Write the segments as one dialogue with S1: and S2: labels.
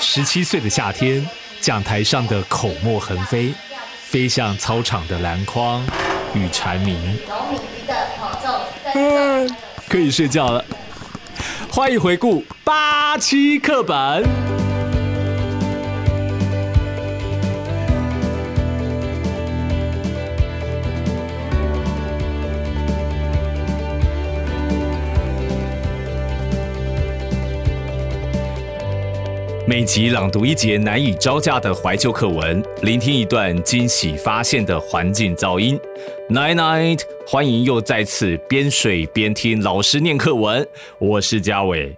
S1: 十七岁的夏天，讲台上的口沫横飞，飞向操场的篮筐与蝉鸣。嗯，可以睡觉了。欢迎回顾八七课本。每集朗读一节难以招架的怀旧课文，聆听一段惊喜发现的环境噪音。Night night，欢迎又再次边睡边听老师念课文。我是嘉伟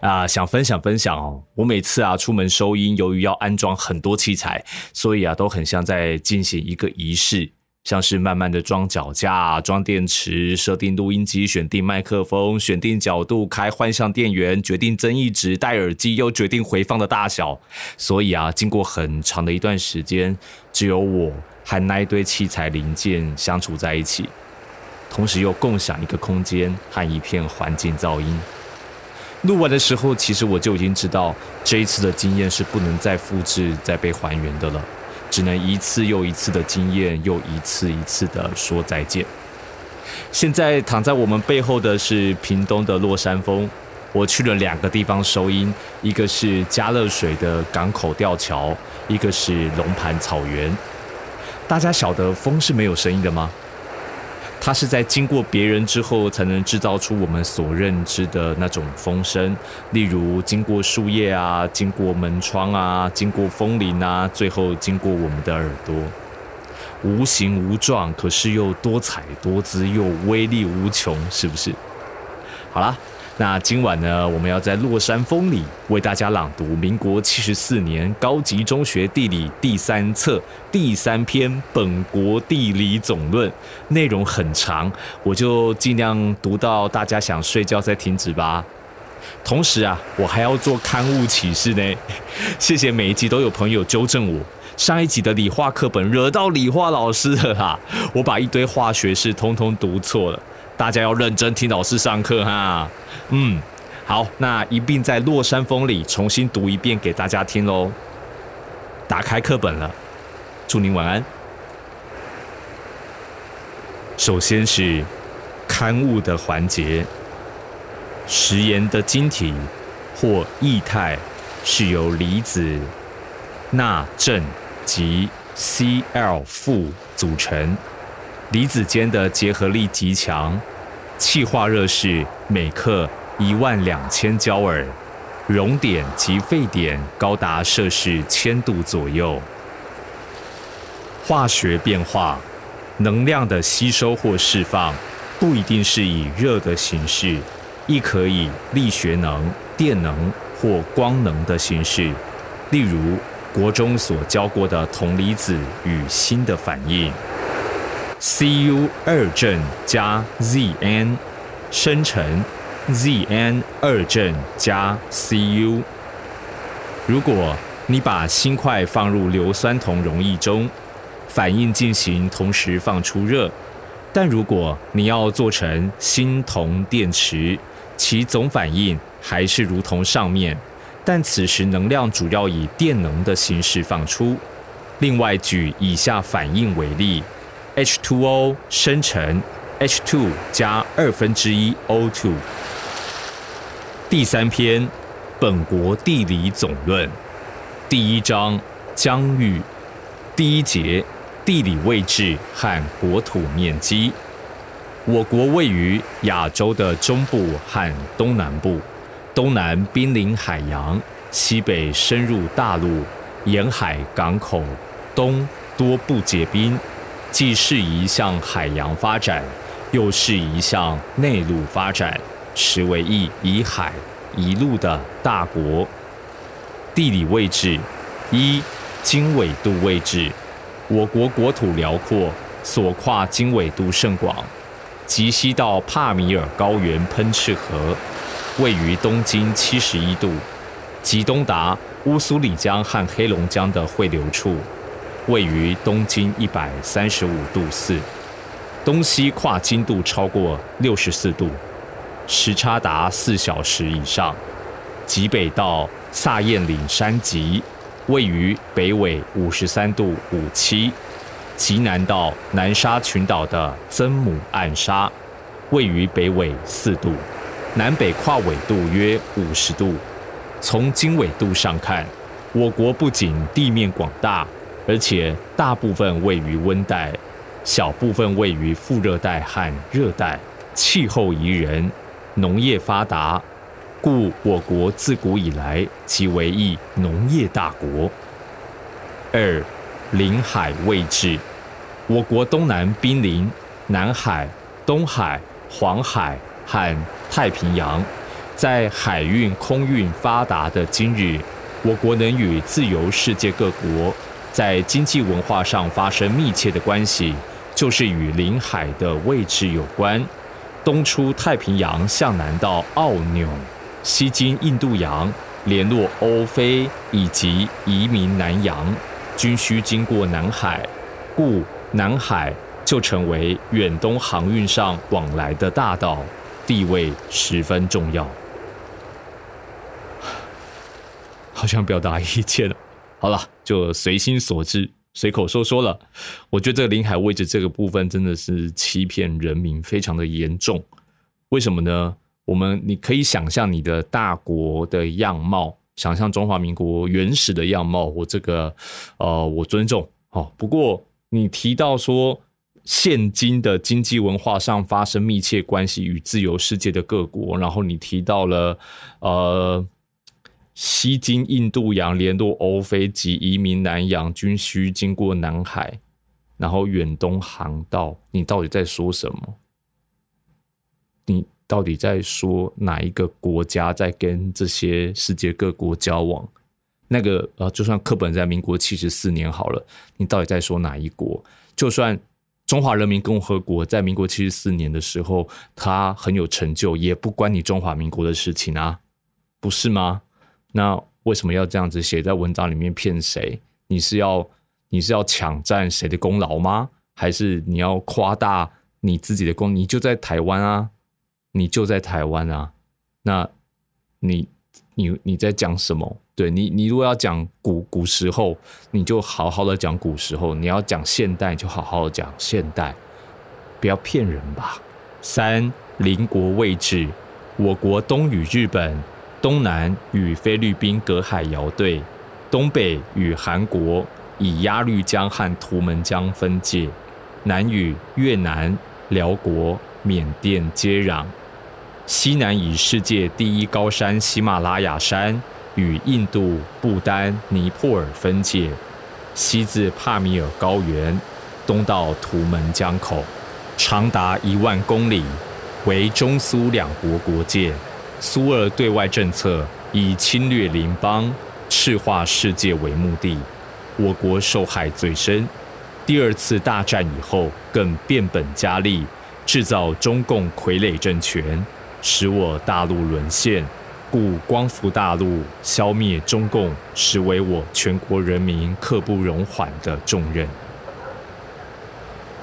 S1: 啊，想分享分享哦。我每次啊出门收音，由于要安装很多器材，所以啊都很像在进行一个仪式。像是慢慢的装脚架、装电池、设定录音机、选定麦克风、选定角度、开幻象电源、决定增益值、戴耳机，又决定回放的大小。所以啊，经过很长的一段时间，只有我和那一堆器材零件相处在一起，同时又共享一个空间和一片环境噪音。录完的时候，其实我就已经知道这一次的经验是不能再复制、再被还原的了。只能一次又一次的经验，又一次一次的说再见。现在躺在我们背后的是屏东的落山峰。我去了两个地方收音，一个是加热水的港口吊桥，一个是龙盘草原。大家晓得风是没有声音的吗？它是在经过别人之后，才能制造出我们所认知的那种风声，例如经过树叶啊，经过门窗啊，经过风铃啊，最后经过我们的耳朵，无形无状，可是又多彩多姿，又威力无穷，是不是？好了。那今晚呢，我们要在落山风里为大家朗读民国七十四年高级中学地理第三册第三篇《本国地理总论》，内容很长，我就尽量读到大家想睡觉再停止吧。同时啊，我还要做刊物启示呢。谢谢每一集都有朋友纠正我，上一集的理化课本惹到理化老师了哈，我把一堆化学式通通读错了。大家要认真听老师上课哈，嗯，好，那一并在落山风里重新读一遍给大家听喽。打开课本了，祝您晚安。首先是刊物的环节，食盐的晶体或液态是由离子钠正及 Cl 负组成。离子间的结合力极强，气化热是每克一万两千焦耳，熔点及沸点高达摄氏千度左右。化学变化，能量的吸收或释放，不一定是以热的形式，亦可以力学能、电能或光能的形式。例如国中所教过的铜离子与锌的反应。Cu 二正加 Zn 生成 Zn 二正加 Cu。如果你把锌块放入硫酸铜溶液中，反应进行同时放出热；但如果你要做成锌铜电池，其总反应还是如同上面，但此时能量主要以电能的形式放出。另外，举以下反应为例。H2O 生成 H2 加二分之一 O2。第三篇《本国地理总论》第一章疆域第一节地理位置和国土面积。我国位于亚洲的中部和东南部，东南濒临海洋，西北深入大陆，沿海港口，东多不结冰。既适宜向海洋发展，又适宜向内陆发展，实为一以海一陆的大国。地理位置一经纬度位置，我国国土辽阔，所跨经纬度甚广，极西到帕米尔高原喷赤河，位于东经七十一度，极东达乌苏里江和黑龙江的汇流处。位于东经一百三十五度四，东西跨经度超过六十四度，时差达四小时以上。极北到萨彦岭山脊，位于北纬五十三度五七，极南到南沙群岛的曾母暗沙，位于北纬四度，南北跨纬度约五十度。从经纬度上看，我国不仅地面广大，而且大部分位于温带，小部分位于副热带和热带，气候宜人，农业发达。故我国自古以来即为一农业大国。二，临海位置，我国东南濒临南海、东海、黄海和太平洋，在海运、空运发达的今日，我国能与自由世界各国在经济文化上发生密切的关系，就是与临海的位置有关。东出太平洋，向南到澳纽。西经印度洋，联络欧非以及移民南洋，均需经过南海，故南海就成为远东航运上往来的大道，地位十分重要。好像表达意见了，好了，就随心所至，随口说说了。我觉得这临海位置这个部分真的是欺骗人民，非常的严重。为什么呢？我们你可以想象你的大国的样貌，想象中华民国原始的样貌。我这个，呃，我尊重。哦。不过你提到说，现今的经济文化上发生密切关系与自由世界的各国，然后你提到了，呃，西经印度洋联络欧非及移民南洋，均需经过南海，然后远东航道，你到底在说什么？你？到底在说哪一个国家在跟这些世界各国交往？那个呃，就算课本在民国七十四年好了，你到底在说哪一国？就算中华人民共和国在民国七十四年的时候，它很有成就，也不关你中华民国的事情啊，不是吗？那为什么要这样子写在文章里面骗谁？你是要你是要抢占谁的功劳吗？还是你要夸大你自己的功？你就在台湾啊。你就在台湾啊？那你你你在讲什么？对你，你如果要讲古古时候，你就好好的讲古时候；你要讲现代，就好好的讲现代，不要骗人吧。三邻国位置，我国东与日本，东南与菲律宾隔海遥对，东北与韩国以鸭绿江和图们江分界，南与越南、辽国、缅甸接壤。西南以世界第一高山喜马拉雅山与印度、不丹、尼泊尔分界；西自帕米尔高原，东到图们江口，长达一万公里，为中苏两国国界。苏俄对外政策以侵略邻邦、赤化世界为目的，我国受害最深。第二次大战以后，更变本加厉，制造中共傀儡政权。使我大陆沦陷，故光复大陆、消灭中共，实为我全国人民刻不容缓的重任。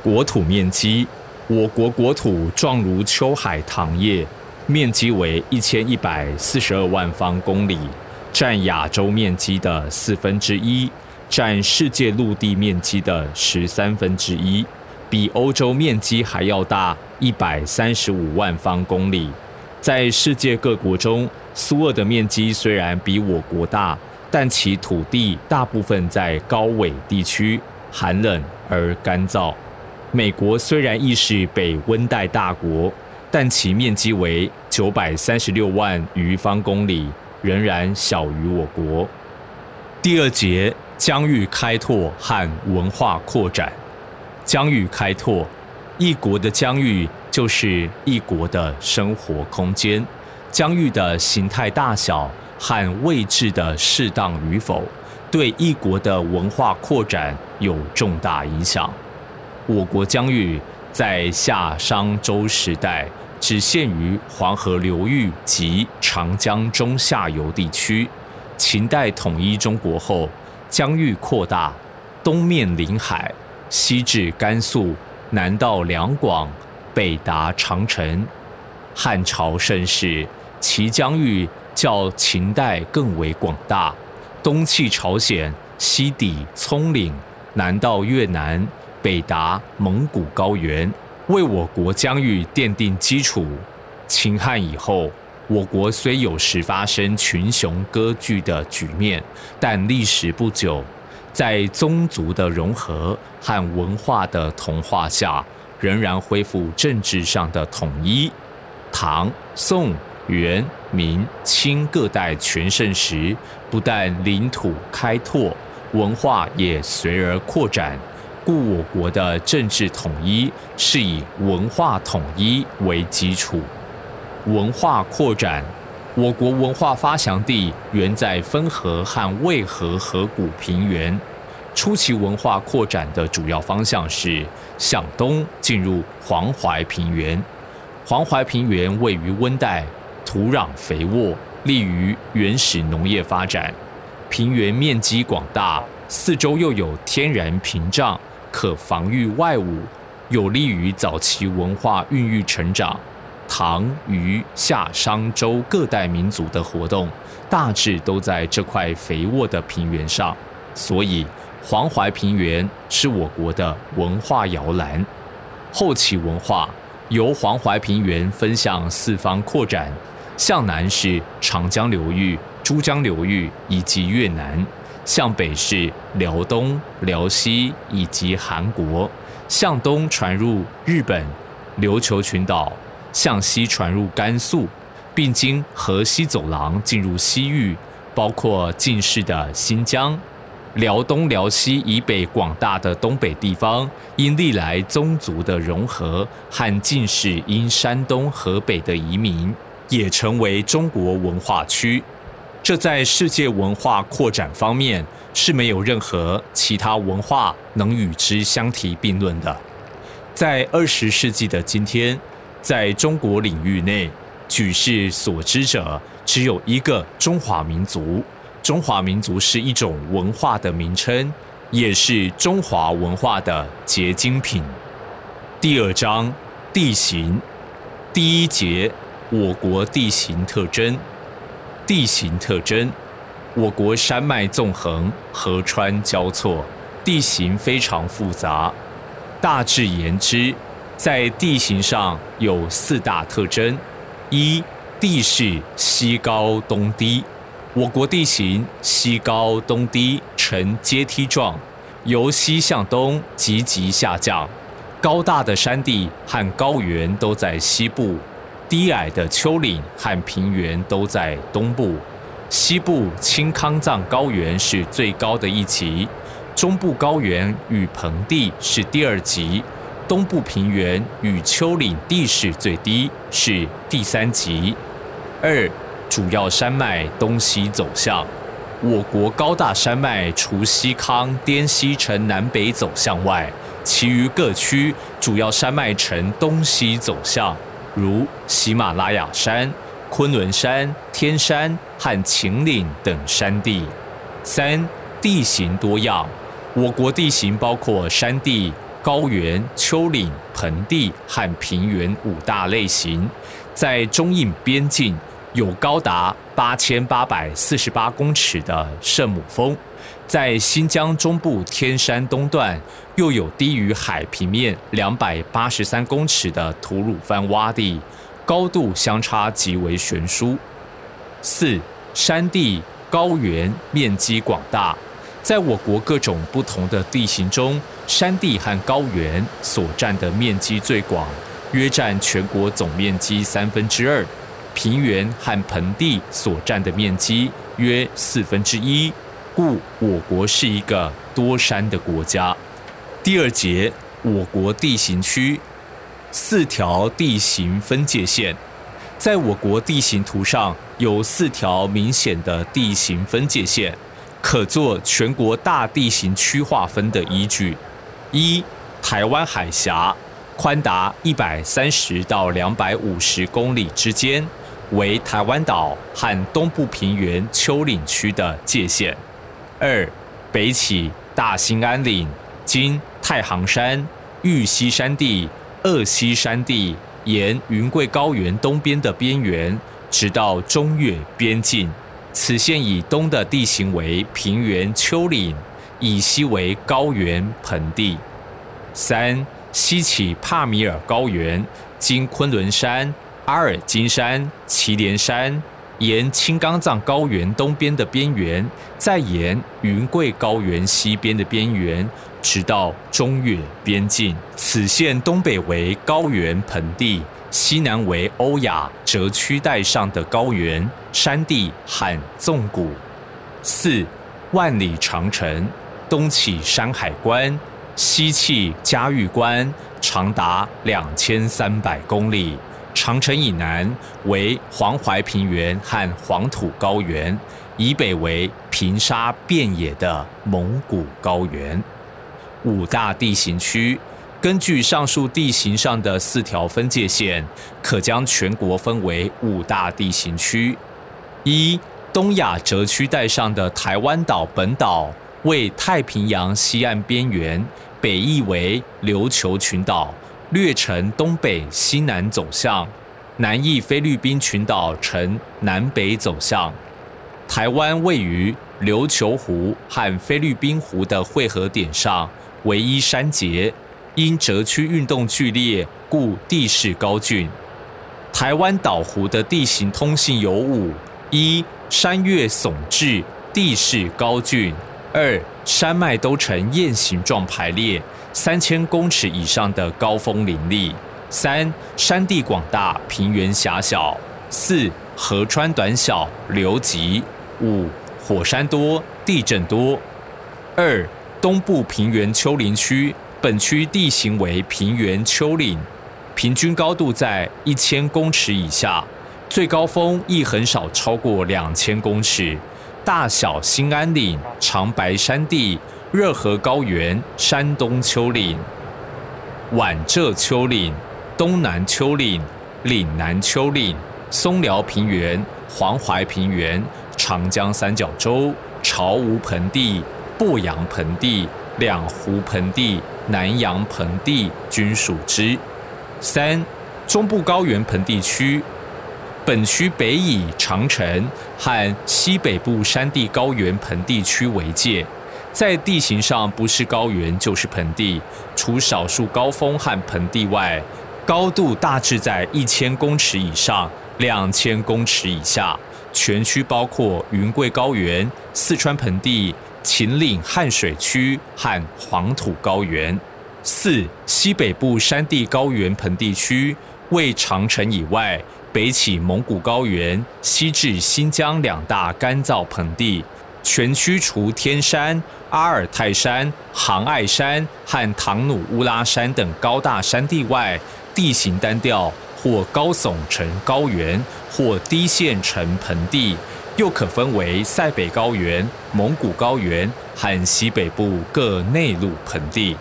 S1: 国土面积，我国国土状如秋海棠叶，面积为一千一百四十二万方公里，占亚洲面积的四分之一，占世界陆地面积的十三分之一，比欧洲面积还要大一百三十五万方公里。在世界各国中，苏俄的面积虽然比我国大，但其土地大部分在高纬地区，寒冷而干燥。美国虽然亦是北温带大国，但其面积为九百三十六万余方公里，仍然小于我国。第二节疆域开拓和文化扩展。疆域开拓，一国的疆域。就是一国的生活空间，疆域的形态大小和位置的适当与否，对一国的文化扩展有重大影响。我国疆域在夏商周时代只限于黄河流域及长江中下游地区，秦代统一中国后，疆域扩大，东面临海，西至甘肃，南到两广。北达长城，汉朝盛世，其疆域较秦代更为广大，东气朝鲜，西抵葱岭，南到越南，北达蒙古高原，为我国疆域奠定基础。秦汉以后，我国虽有时发生群雄割据的局面，但历时不久，在宗族的融合和文化的同化下，仍然恢复政治上的统一。唐、宋。元、明、清各代全盛时，不但领土开拓，文化也随而扩展。故我国的政治统一是以文化统一为基础。文化扩展，我国文化发祥地原在汾河和渭河河谷平原。初期文化扩展的主要方向是向东进入黄淮平原。黄淮平原位于温带。土壤肥沃，利于原始农业发展。平原面积广大，四周又有天然屏障，可防御外物，有利于早期文化孕育成长。唐、虞、夏、商、周各代民族的活动，大致都在这块肥沃的平原上，所以黄淮平原是我国的文化摇篮。后期文化由黄淮平原分向四方扩展。向南是长江流域、珠江流域以及越南，向北是辽东、辽西以及韩国，向东传入日本、琉球群岛，向西传入甘肃，并经河西走廊进入西域，包括近世的新疆、辽东、辽西以北广大的东北地方，因历来宗族的融合和近世因山东、河北的移民。也成为中国文化区，这在世界文化扩展方面是没有任何其他文化能与之相提并论的。在二十世纪的今天，在中国领域内，举世所知者只有一个中华民族。中华民族是一种文化的名称，也是中华文化的结晶品。第二章地形，第一节。我国地形特征，地形特征，我国山脉纵横，河川交错，地形非常复杂。大致言之，在地形上有四大特征：一、地势西高东低，我国地形西高东低，呈阶梯状，由西向东急急下降，高大的山地和高原都在西部。低矮的丘陵和平原都在东部，西部青康藏高原是最高的一级，中部高原与盆地是第二级，东部平原与丘陵地势最低，是第三级。二、主要山脉东西走向，我国高大山脉除西康、滇西呈南北走向外，其余各区主要山脉呈东西走向。如喜马拉雅山、昆仑山、天山和秦岭等山地。三、地形多样，我国地形包括山地、高原、丘陵、盆地和平原五大类型。在中印边境，有高达八千八百四十八公尺的圣母峰。在新疆中部天山东段，又有低于海平面两百八十三公尺的吐鲁番洼地，高度相差极为悬殊。四山地高原面积广大，在我国各种不同的地形中，山地和高原所占的面积最广，约占全国总面积三分之二；平原和盆地所占的面积约四分之一。故我国是一个多山的国家。第二节，我国地形区，四条地形分界线，在我国地形图上有四条明显的地形分界线，可做全国大地形区划分的依据。一、台湾海峡，宽达一百三十到两百五十公里之间，为台湾岛和东部平原丘陵区的界限。二北起大兴安岭，经太行山、玉溪山地、鄂溪山地，沿云贵高原东边的边缘，直到中越边境。此线以东的地形为平原丘陵，以西为高原盆地。三、西起帕米尔高原，经昆仑山、阿尔金山、祁连山，沿青冈藏高原东边的边缘，再沿云贵高原西边的边缘，直到中越边境。此线东北为高原盆地。西南为欧亚折曲带上的高原山地和纵谷。四万里长城，东起山海关，西起嘉峪关，长达两千三百公里。长城以南为黄淮平原和黄土高原，以北为平沙遍野的蒙古高原。五大地形区。根据上述地形上的四条分界线，可将全国分为五大地形区：一、东亚折曲带上的台湾岛本岛为太平洋西岸边缘，北翼为琉球群岛，略呈东北西南走向；南翼菲律宾群岛呈南北走向。台湾位于琉球湖和菲律宾湖的汇合点上，唯一山节。因折曲运动剧烈，故地势高峻。台湾岛湖的地形通性有五：一、山岳耸峙，地势高峻；二、山脉都呈雁形状排列，三千公尺以上的高峰林立；三、山地广大，平原狭小；四、河川短小，流急；五、火山多，地震多。二、东部平原丘陵区。本区地形为平原丘陵，平均高度在一千公尺以下，最高峰亦很少超过两千公尺。大小兴安岭、长白山地、热河高原、山东丘陵、皖浙丘陵、东南丘陵、岭南丘陵、松辽平原、黄淮平原、长江三角洲、巢吴盆地、鄱阳盆地。两湖盆地、南阳盆地均属之。三、中部高原盆地区，本区北以长城和西北部山地高原盆地区为界，在地形上不是高原就是盆地，除少数高峰和盆地外，高度大致在一千公尺以上、两千公尺以下。全区包括云贵高原、四川盆地。秦岭汉水区和黄土高原。四、西北部山地高原盆地区为长城以外，北起蒙古高原，西至新疆两大干燥盆地。全区除天山、阿尔泰山、杭爱山和唐努乌拉山等高大山地外，地形单调，或高耸成高原，或低陷成盆地。又可分为塞北高原、蒙古高原和西北部各内陆盆地。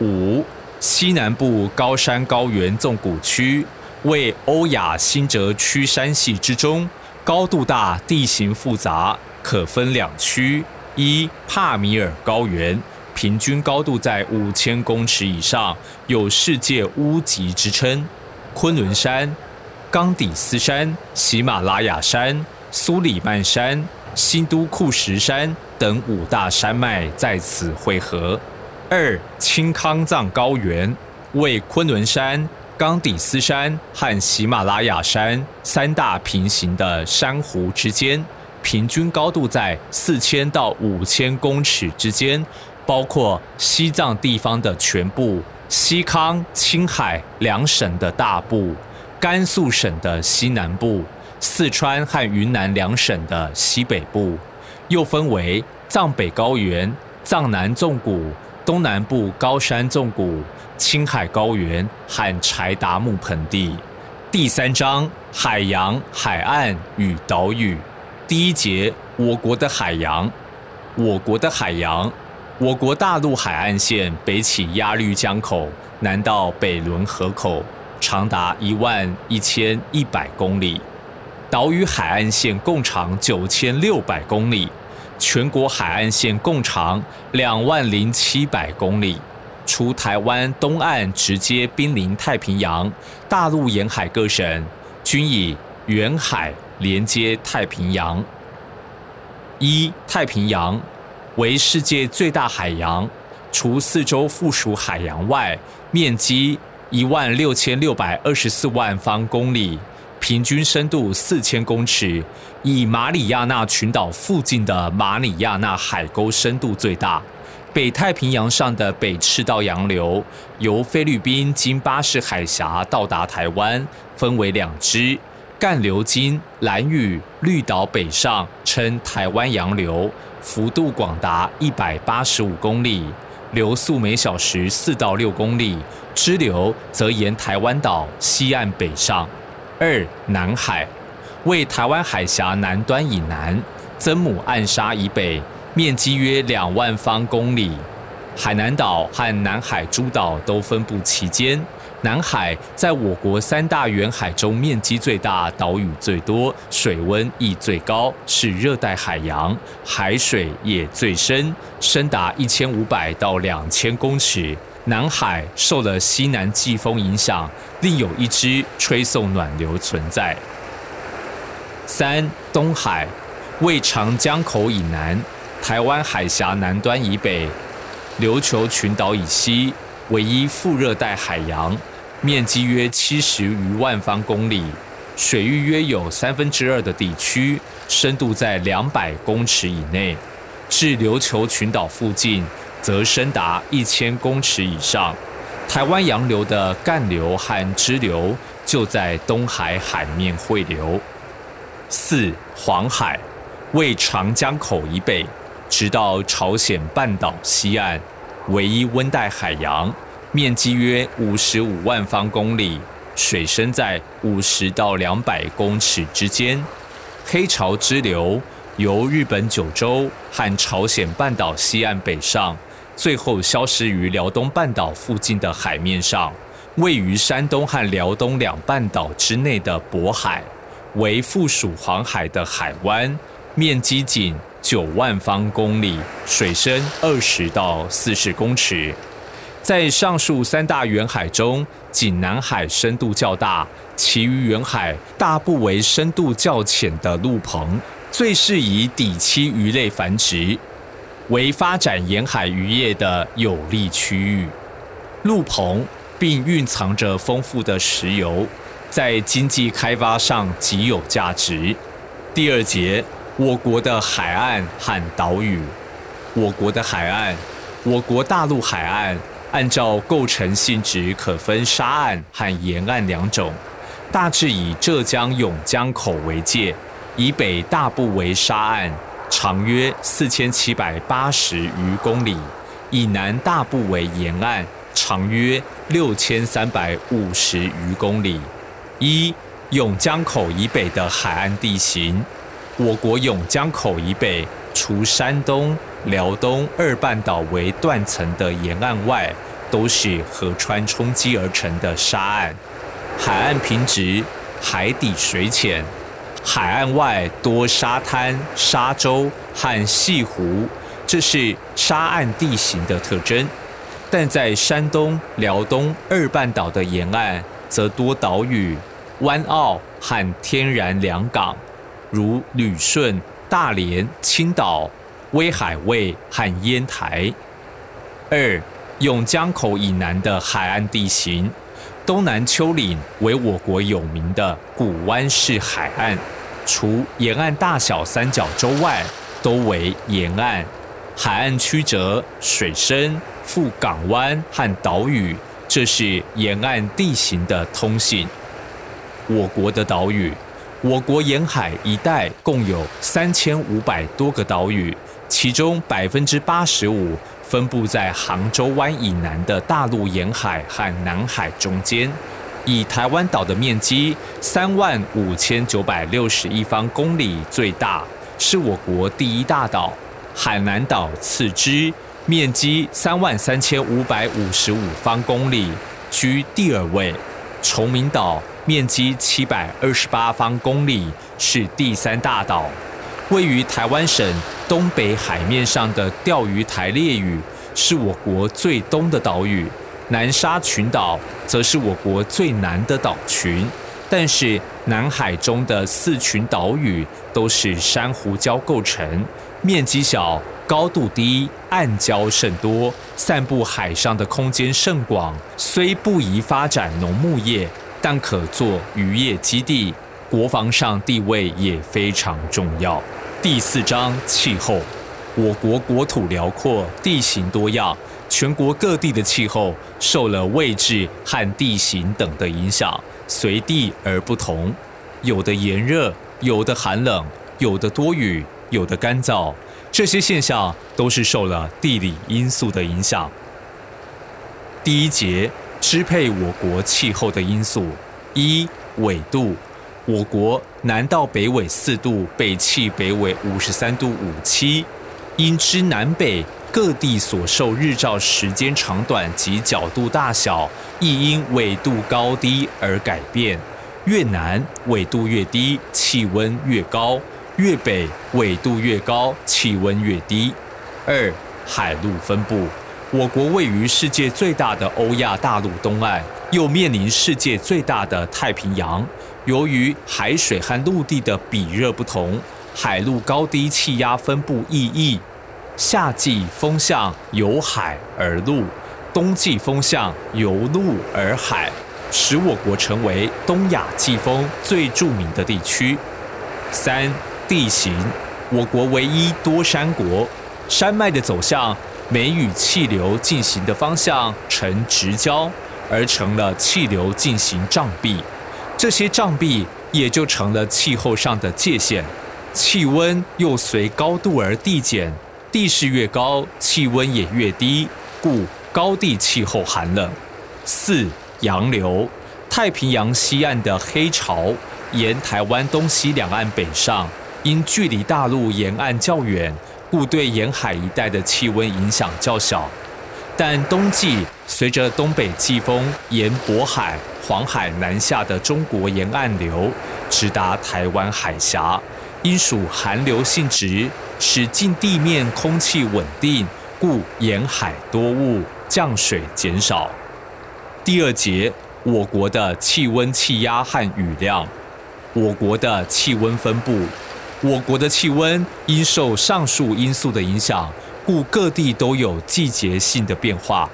S1: 五、西南部高山高原纵谷区为欧亚新泽区山系之中，高度大，地形复杂，可分两区：一、帕米尔高原，平均高度在五千公尺以上，有世界屋脊之称；昆仑山、冈底斯山、喜马拉雅山。苏里曼山、新都库什山等五大山脉在此汇合。二、青康藏高原为昆仑山、冈底斯山和喜马拉雅山三大平行的珊瑚之间，平均高度在四千到五千公尺之间，包括西藏地方的全部、西康、青海两省的大部、甘肃省的西南部。四川和云南两省的西北部，又分为藏北高原、藏南纵谷、东南部高山纵谷、青海高原和柴达木盆地。第三章海洋、海岸与岛屿。第一节我国的海洋。我国的海洋，我国大陆海岸线北起鸭绿江口，南到北仑河口，长达一万一千一百公里。岛屿海岸线共长九千六百公里，全国海岸线共长两万零七百公里。除台湾东岸直接濒临太平洋，大陆沿海各省均以远海连接太平洋。一、太平洋为世界最大海洋，除四周附属海洋外，面积一万六千六百二十四万方公里，平均深度四千公尺，以马里亚纳群岛附近的马里亚纳海沟深度最大。北太平洋上的北赤道洋流由菲律宾经巴士海峡到达台湾，分为两支。干流经蓝屿、绿岛北上，称台湾洋流，幅度广达一百八十五公里，流速每小时四到六公里。支流则沿台湾岛西岸北上。二南海为台湾海峡南端以南，曾母暗沙以北，面积约两万方公里。海南岛和南海诸岛都分布其间。南海在我国三大远海中面积最大、岛屿最多、水温亦最高，是热带海洋，海水也最深，深达一千五百到两千公尺。南海受了西南季风影响，另有一支吹送暖流存在。三、东海为长江口以南、台湾海峡南端以北、琉球群岛以西唯一副热带海洋。面积约七十余万方公里，水域约有三分之二的地区深度在两百公尺以内，至琉球群岛附近则深达一千公尺以上。台湾洋流的干流和支流就在东海海面汇流。四黄海为长江口以北，直到朝鲜半岛西岸，唯一温带海洋。面积约五十五万方公里，水深在五十到两百公尺之间。黑潮支流由日本九州和朝鲜半岛西岸北上，最后消失于辽东半岛附近的海面上。位于山东和辽东两半岛之内的渤海，为附属黄海的海湾，面积仅九万方公里，水深二十到四十公尺。在上述三大远海中，仅南海深度较大，其余远海大部为深度较浅的陆棚，最适宜底栖鱼类繁殖，为发展沿海渔业的有利区域。陆棚并蕴藏着丰富的石油，在经济开发上极有价值。第二节，我国的海岸和岛屿。我国的海岸，我国大陆海岸。按照构成性质，可分沙岸和沿岸两种，大致以浙江永江口为界，以北大部为沙岸，长约四千七百八十余公里；以南大部为沿岸，长约六千三百五十余公里。一永江口以北的海岸地形，我国永江口以北，除山东。辽东二半岛为断层的沿岸外，都是河川冲积而成的沙岸，海岸平直，海底水浅，海岸外多沙滩、沙洲和细湖，这是沙岸地形的特征。但在山东、辽东二半岛的沿岸，则多岛屿、湾澳和天然良港，如旅顺、大连、青岛。威海卫和烟台。二永江口以南的海岸地形，东南丘陵为我国有名的古湾式海岸，除沿岸大小三角洲外，都为沿岸。海岸曲折，水深，富港湾和岛屿，这是沿岸地形的通性。我国的岛屿，我国沿海一带共有三千五百多个岛屿。其中百分之八十五分布在杭州湾以南的大陆沿海和南海中间，以台湾岛的面积三万五千九百六十一方公里最大，是我国第一大岛。海南岛次之，面积三万三千五百五十五方公里，居第二位。崇明岛面积七百二十八方公里，是第三大岛。位于台湾省东北海面上的钓鱼台列屿，是我国最东的岛屿；南沙群岛则是我国最南的岛群。但是南海中的四群岛屿都是珊瑚礁构成，面积小，高度低，暗礁甚多，散布海上的空间甚广。虽不宜发展农牧业，但可做渔业基地，国防上地位也非常重要。第四章气候，我国国土辽阔，地形多样。全国各地的气候受了位置和地形等的影响，随地而不同，有的炎热，有的寒冷，有的多雨，有的干燥。这些现象都是受了地理因素的影响。第一节支配我国气候的因素：一、纬度。我国南到北纬四度，北气北纬五十三度五七，因之南北。各地所受日照时间长短及角度大小，亦因纬度高低而改变。越南纬度越低，气温越高；越北纬度越高，气温越低。二、海陆分布。我国位于世界最大的欧亚大陆东岸，又面临世界最大的太平洋。由于海水和陆地的比热不同，海陆高低气压分布异异。夏季风向由海而陆，冬季风向由陆而海，使我国成为东亚季风最著名的地区。三、地形，我国唯一多山国，山脉的走向每与气流进行的方向呈直交，而成了气流进行障壁，这些障壁也就成了气候上的界限，气温又随高度而递减。地势越高，气温也越低，故高地气候寒冷。四洋流，太平洋西岸的黑潮沿台湾东西两岸北上，因距离大陆沿岸较远，故对沿海一带的气温影响较小。但冬季随着东北季风沿渤海、黄海南下的中国沿岸流，直达台湾海峡。因属寒流性质，使近地面空气稳定，故沿海多雾，降水减少。第二节，我国的气温、气压和雨量。我国的气温分布，我国的气温因受上述因素的影响，故各地都有季节性的变化。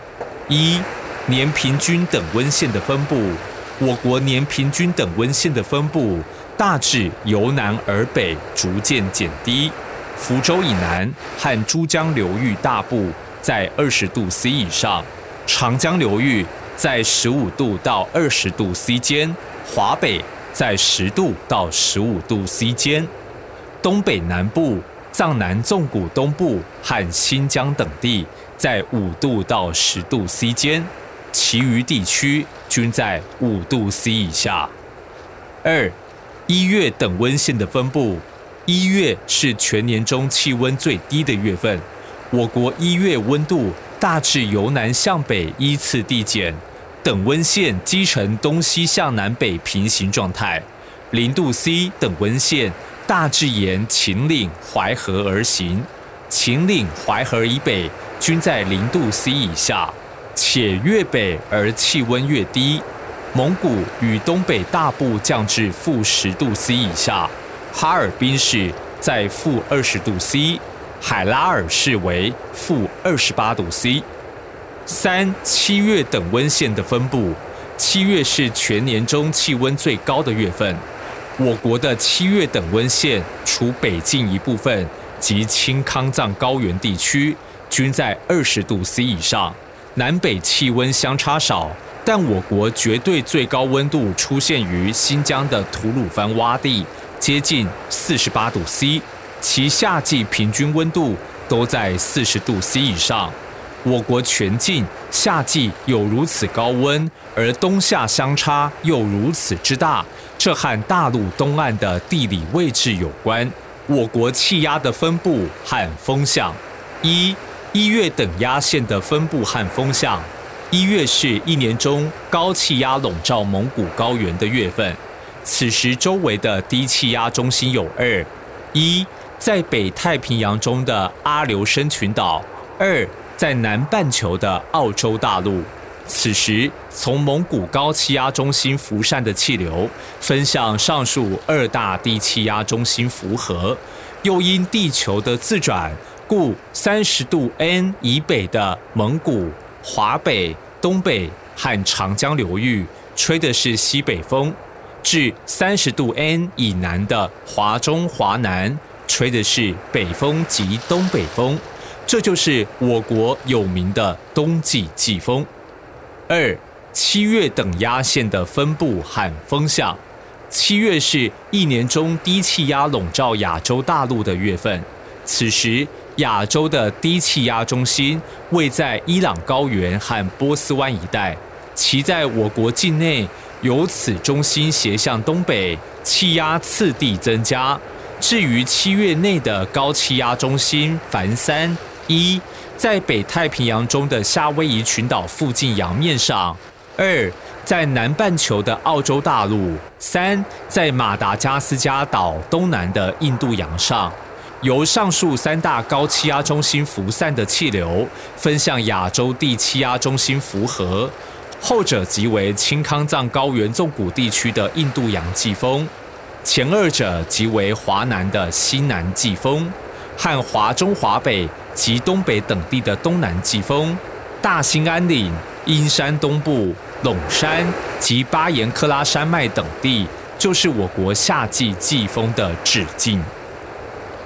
S1: 一年平均等温线的分布，我国年平均等温线的分布。大致由南而北逐渐减低，福州以南和珠江流域大部在二十度 C 以上，长江流域在十五度到二十度 C 间，华北在十度到十五度 C 间，东北南部、藏南纵谷东部和新疆等地在五度到十度 C 间，其余地区均在五度 C 以下。二一月等温线的分布，一月是全年中气温最低的月份。我国一月温度大致由南向北依次递减，等温线基成东西向南北平行状态。零度 C 等温线大致沿秦岭、淮河而行，秦岭、淮河以北均在零度 C 以下，且越北而气温越低。蒙古与东北大部降至负十度 C 以下，哈尔滨市在负二十度 C，海拉尔市为负二十八度 C。三七月等温线的分布，七月是全年中气温最高的月份。我国的七月等温线，除北境一部分及青康藏高原地区，均在二十度 C 以上，南北气温相差少。但我国绝对最高温度出现于新疆的吐鲁番洼地，接近四十八度 C，其夏季平均温度都在四十度 C 以上。我国全境夏季有如此高温，而冬夏相差又如此之大，这和大陆东岸的地理位置有关。我国气压的分布和风向，一一月等压线的分布和风向。一月是一年中高气压笼罩蒙古高原的月份，此时周围的低气压中心有二：一在北太平洋中的阿留申群岛；二在南半球的澳洲大陆。此时，从蒙古高气压中心辐散的气流分向上述二大低气压中心符合，又因地球的自转，故三十度 N 以北的蒙古、华北、东北和长江流域吹的是西北风，至三十度 N 以南的华中、华南吹的是北风及东北风，这就是我国有名的冬季季风。二七月等压线的分布和风向。七月是一年中低气压笼罩亚洲大陆的月份，此时亚洲的低气压中心位在伊朗高原和波斯湾一带，其在我国境内，由此中心斜向东北，气压次第增加。至于七月内的高气压中心凡三一。在北太平洋中的夏威夷群岛附近洋面上；二，在南半球的澳洲大陆；三，在马达加斯加岛东南的印度洋上。由上述三大高气压中心辐散的气流，分向亚洲地气压中心符合，后者即为青康藏高原纵谷地区的印度洋季风，前二者即为华南的西南季风。和华中、华北及东北等地的东南季风，大兴安岭、阴山东部、陇山及巴颜克拉山脉等地，就是我国夏季季风的止境。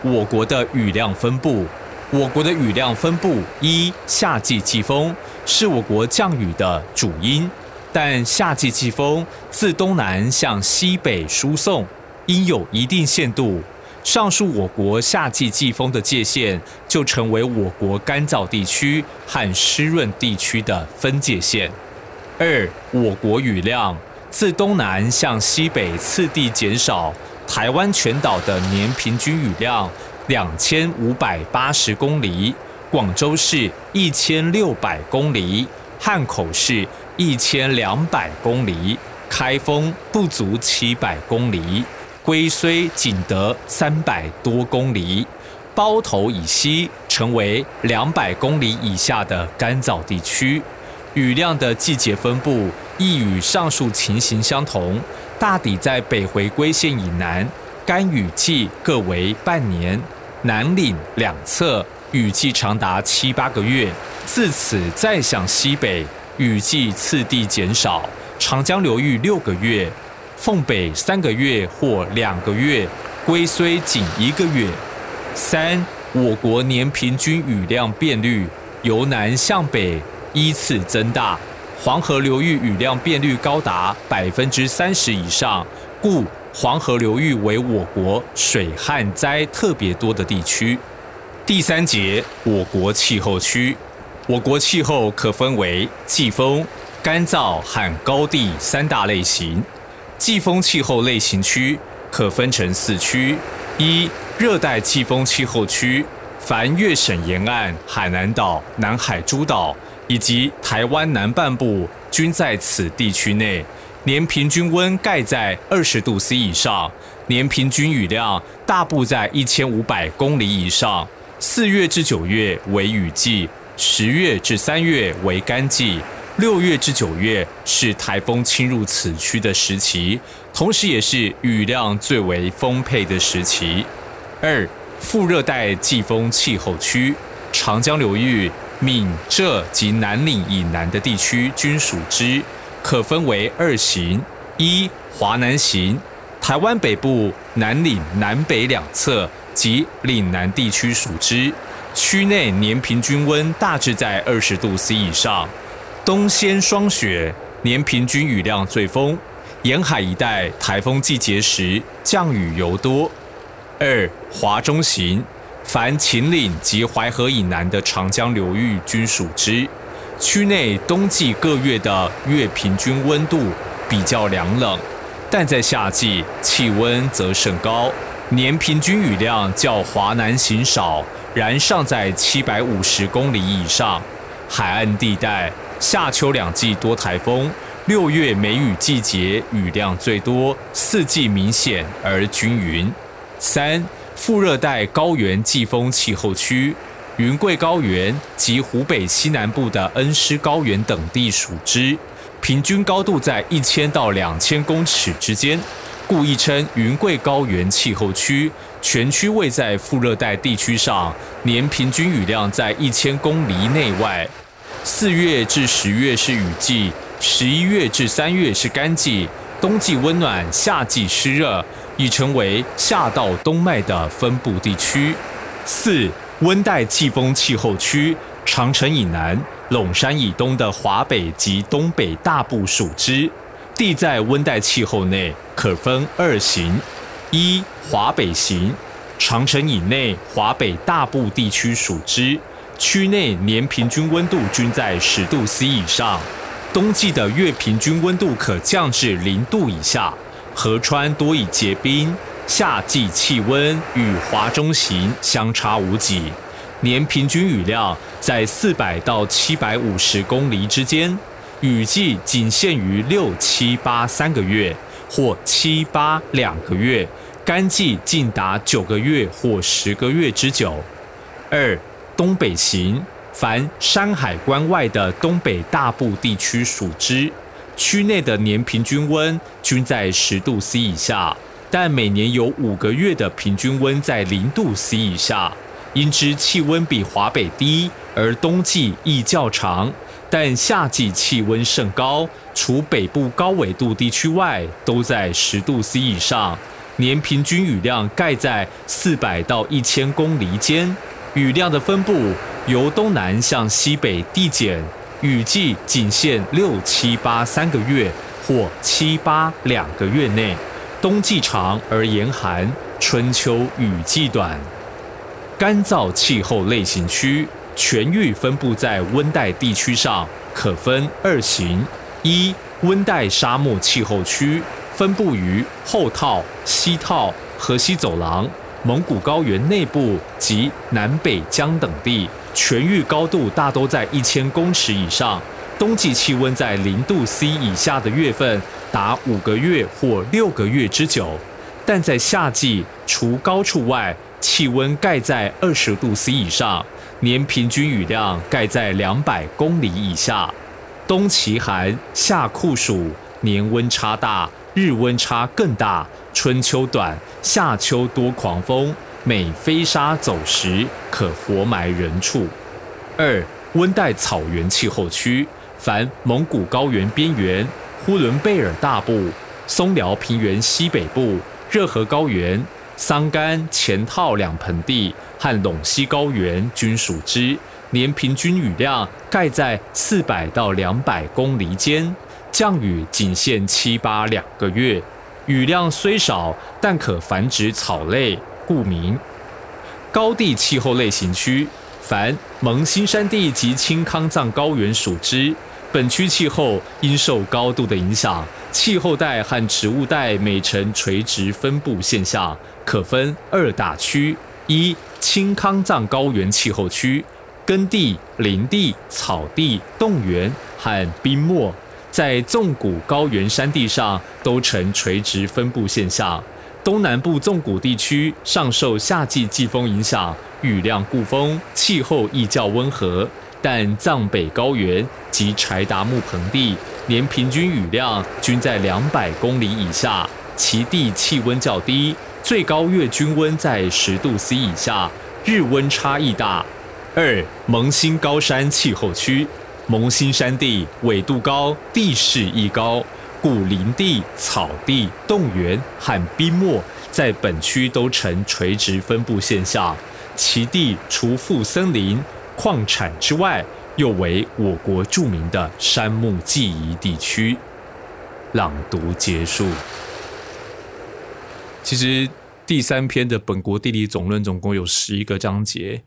S1: 我国的雨量分布，我国的雨量分布，一夏季季风是我国降雨的主因，但夏季季风自东南向西北输送，应有一定限度。上述我国夏季季风的界限，就成为我国干燥地区和湿润地区的分界线。二，我国雨量自东南向西北次第减少，台湾全岛的年平均雨量两千五百八十公里，广州市一千六百公里，汉口市一千两百公里，开封不足七百公里。龟虽仅得三百多公里，包头以西成为两百公里以下的干燥地区，雨量的季节分布亦与上述情形相同，大抵在北回归线以南，干雨季各为半年；南岭两侧雨季长达七八个月，自此再向西北，雨季次第减少，长江流域六个月。奉北三个月或两个月，龟虽仅一个月。三，我国年平均雨量变率由南向北依次增大，黄河流域雨量变率高达百分之三十以上，故黄河流域为我国水旱灾特别多的地区。第三节，我国气候区，我国气候可分为季风、干燥和高地三大类型。季风气候类型区可分成四区：一、热带季风气候区，凡粤省沿岸、海南岛、南海诸岛以及台湾南半部均在此地区内，年平均温盖在二十度 C 以上，年平均雨量大部在一千五百公里以上。四月至九月为雨季，十月至三月为干季。六月至九月是台风侵入此区的时期，同时也是雨量最为丰沛的时期。二、副热带季风气候区，长江流域、闽浙及南岭以南的地区均属之，可分为二型：一、华南型，台湾北部、南岭南北两侧及岭南地区属之，区内年平均温大致在二十度 C 以上。冬先霜雪，年平均雨量最丰，沿海一带台风季节时降雨尤多。二华中型，凡秦岭及淮河以南的长江流域均属之。区内冬季各月的月平均温度比较凉冷，但在夏季气温则甚高，年平均雨量较华南型少，然尚在七百五十公里以上。海岸地带。夏秋两季多台风，六月梅雨季节雨量最多，四季明显而均匀。三副热带高原季风气候区，云贵高原及湖北西南部的恩施高原等地属之，平均高度在一千到两千公尺之间，故亦称云贵高原气候区。全区位在副热带地区上，年平均雨量在一千公里内外。四月至十月是雨季，十一月至三月是干季。冬季温暖，夏季湿热，已成为夏到冬麦的分布地区。四温带季风气候区，长城以南、陇山以东的华北及东北大部属之。地在温带气候内，可分二型：一华北型，长城以内华北大部地区属之，区内年平均温度均在十度 C 以上。冬季的月平均温度可降至零度以下，河川多以结冰。夏季气温与华中型相差无几，年平均雨量在四百到七百五十公里之间，雨季仅限于六七八三个月或七八两个月，干季竟达九个月或十个月之久。二东北型。凡山海关外的东北大部地区属之，区内的年平均温均在十度 C 以下，但每年有五个月的平均温在零度 C 以下。因之气温比华北低，而冬季亦较长，但夏季气温甚高，除北部高纬度地区外，都在十度 C 以上，年平均雨量盖在四百到一千公里间。雨量的分布由东南向西北递减，雨季仅限六七八三个月或七八两个月内，冬季长而严寒，春秋雨季短。干燥气候类型区全域分布在温带地区上，可分二型：一温带沙漠气候区，分布于后套、西套、河西走廊。蒙古高原内部及南北疆等地，全域高度大都在一千公尺以上。冬季气温在零度 C 以下的月份达五个月或六个月之久，但在夏季除高处外，气温盖在二十度 C 以上，年平均雨量盖在两百公里以下。冬奇寒，夏酷暑，年温差大，日温差更大。春秋短，夏秋多狂风，每飞沙走石可活埋人畜。二温带草原气候区，凡蒙古高原边缘、呼伦贝尔大部、松辽平原西北部、热河高原、桑干前套两盆地和陇西高原均属之，年平均雨量盖在四百到两百公里间，降雨仅限七八两个月。雨量虽少，但可繁殖草类，故名。高地气候类型区，凡蒙新山地及青康藏高原属之。本区气候因受高度的影响，气候带和植物带每呈垂直分布现象，可分二大区：一青康藏高原气候区，耕地、林地、草地、冻原和冰漠。在纵谷高原山地上都呈垂直分布现象，东南部纵谷地区尚受夏季季风影响，雨量固丰，气候亦较温和。但藏北高原及柴达木盆地年平均雨量均在两百公里以下，其地气温较低，最高月均温在十度 C 以下，日温差异大。二蒙新高山气候区。蒙新山地纬度高，地势亦高，故林地、草地、冻原和冰漠在本区都呈垂直分布现象。其地除富森林、矿产之外，又为我国著名的山木记忆地区。朗读结束。其实第三篇的《本国地理总论》总共有十一个章节。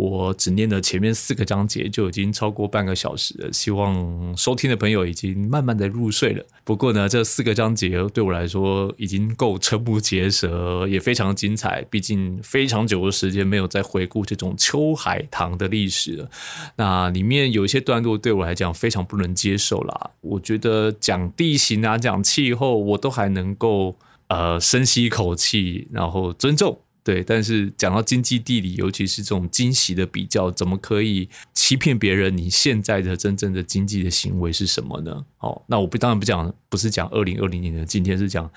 S1: 我只念了前面四个章节，就已经超过半个小时了。希望收听的朋友已经慢慢的入睡了。不过呢，这四个章节对我来说已经够瞠目结舌，也非常精彩。毕竟非常久的时间没有再回顾这种秋海棠的历史了。那里面有一些段落对我来讲非常不能接受啦。我觉得讲地形啊，讲气候，我都还能够呃深吸一口气，然后尊重。对，但是讲到经济地理，尤其是这种惊喜的比较，怎么可以欺骗别人？你现在的真正的经济的行为是什么呢？哦，那我不当然不讲，不是讲二零二零年的今天，是讲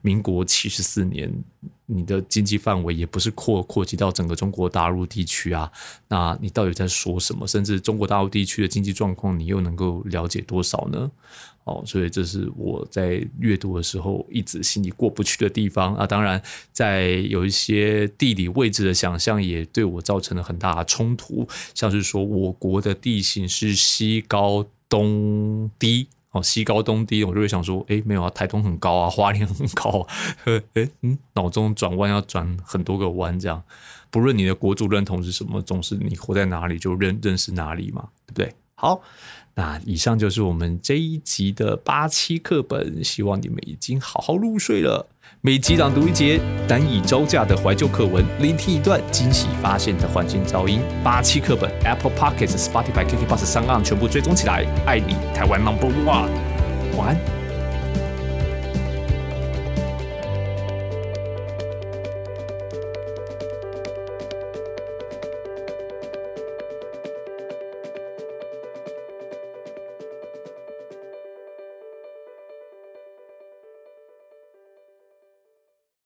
S1: 民国七十四年，你的经济范围也不是扩扩及到整个中国大陆地区啊。那你到底在说什么？甚至中国大陆地区的经济状况，你又能够了解多少呢？哦，所以这是我在阅读的时候一直心里过不去的地方啊。当然，在有一些地理位置的想象也对我造成了很大的冲突，像是说我国的地形是西高东低哦，西高东低，我就会想说，哎，没有啊，台东很高啊，花莲很高，哎，嗯，脑中转弯要转很多个弯，这样，不论你的国族认同是什么，总是你活在哪里就认认识哪里嘛，对不对？好。那以上就是我们这一集的八期课本，希望你们已经好好入睡了。每集朗读一节难以招架的怀旧课文，聆听一段惊喜发现的环境噪音。八期课本，Apple Pockets、Spotify、KK Bus 三岸全部追踪起来。爱你，台湾 Number One。晚安。